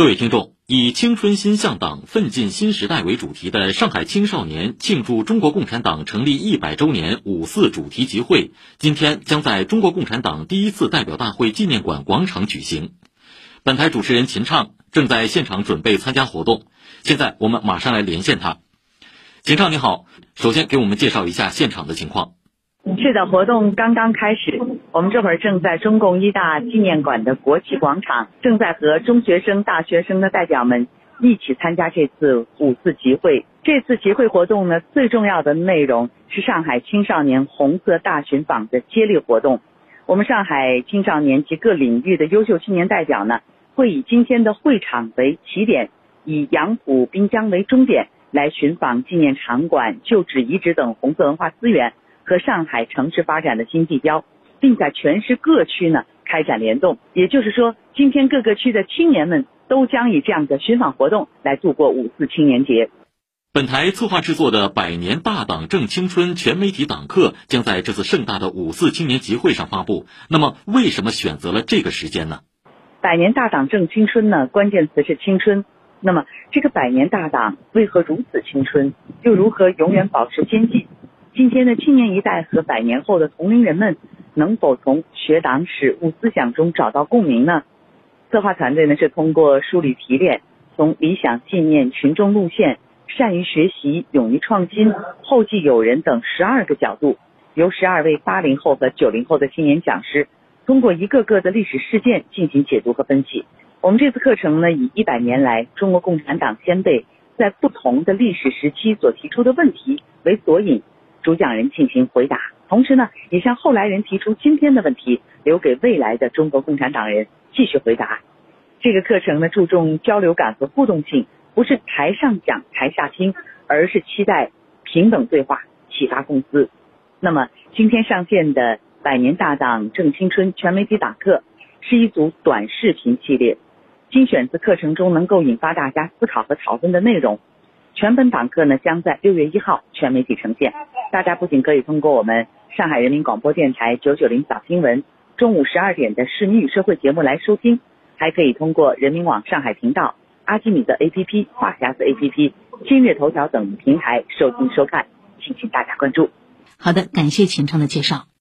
各位听众，以“青春新向党，奋进新时代”为主题的上海青少年庆祝中国共产党成立一百周年五四主题集会，今天将在中国共产党第一次代表大会纪念馆广场举行。本台主持人秦畅正在现场准备参加活动，现在我们马上来连线他。秦畅你好，首先给我们介绍一下现场的情况。是的，活动刚刚开始，我们这会儿正在中共一大纪念馆的国旗广场，正在和中学生、大学生的代表们一起参加这次五四集会。这次集会活动呢，最重要的内容是上海青少年红色大寻访的接力活动。我们上海青少年及各领域的优秀青年代表呢，会以今天的会场为起点，以杨浦滨江为终点，来寻访纪念场馆、旧址遗址等红色文化资源。和上海城市发展的新地标，并在全市各区呢开展联动。也就是说，今天各个区的青年们都将以这样的寻访活动来度过五四青年节。本台策划制作的《百年大党正青春》全媒体党课将在这次盛大的五四青年集会上发布。那么，为什么选择了这个时间呢？百年大党正青春呢？关键词是青春。那么，这个百年大党为何如此青春？又如何永远保持坚劲？今天的青年一代和百年后的同龄人们，能否从学党史、物思想中找到共鸣呢？策划团队呢是通过梳理提炼，从理想信念、群众路线、善于学习、勇于创新、后继有人等十二个角度，由十二位八零后和九零后的青年讲师，通过一个个的历史事件进行解读和分析。我们这次课程呢，以一百年来中国共产党先辈在不同的历史时期所提出的问题为索引。主讲人进行回答，同时呢，也向后来人提出今天的问题，留给未来的中国共产党人继续回答。这个课程呢，注重交流感和互动性，不是台上讲台下听，而是期待平等对话，启发共思。那么，今天上线的《百年大党正青春》全媒体党课是一组短视频系列，精选自课程中能够引发大家思考和讨论的内容。全本党课呢，将在六月一号全媒体呈现。大家不仅可以通过我们上海人民广播电台九九零早新闻中午十二点的市民与社会节目来收听，还可以通过人民网上海频道、阿基米德 APP、话匣子 APP、今日头条等平台收听收看，敬请大家关注。好的，感谢秦畅的介绍。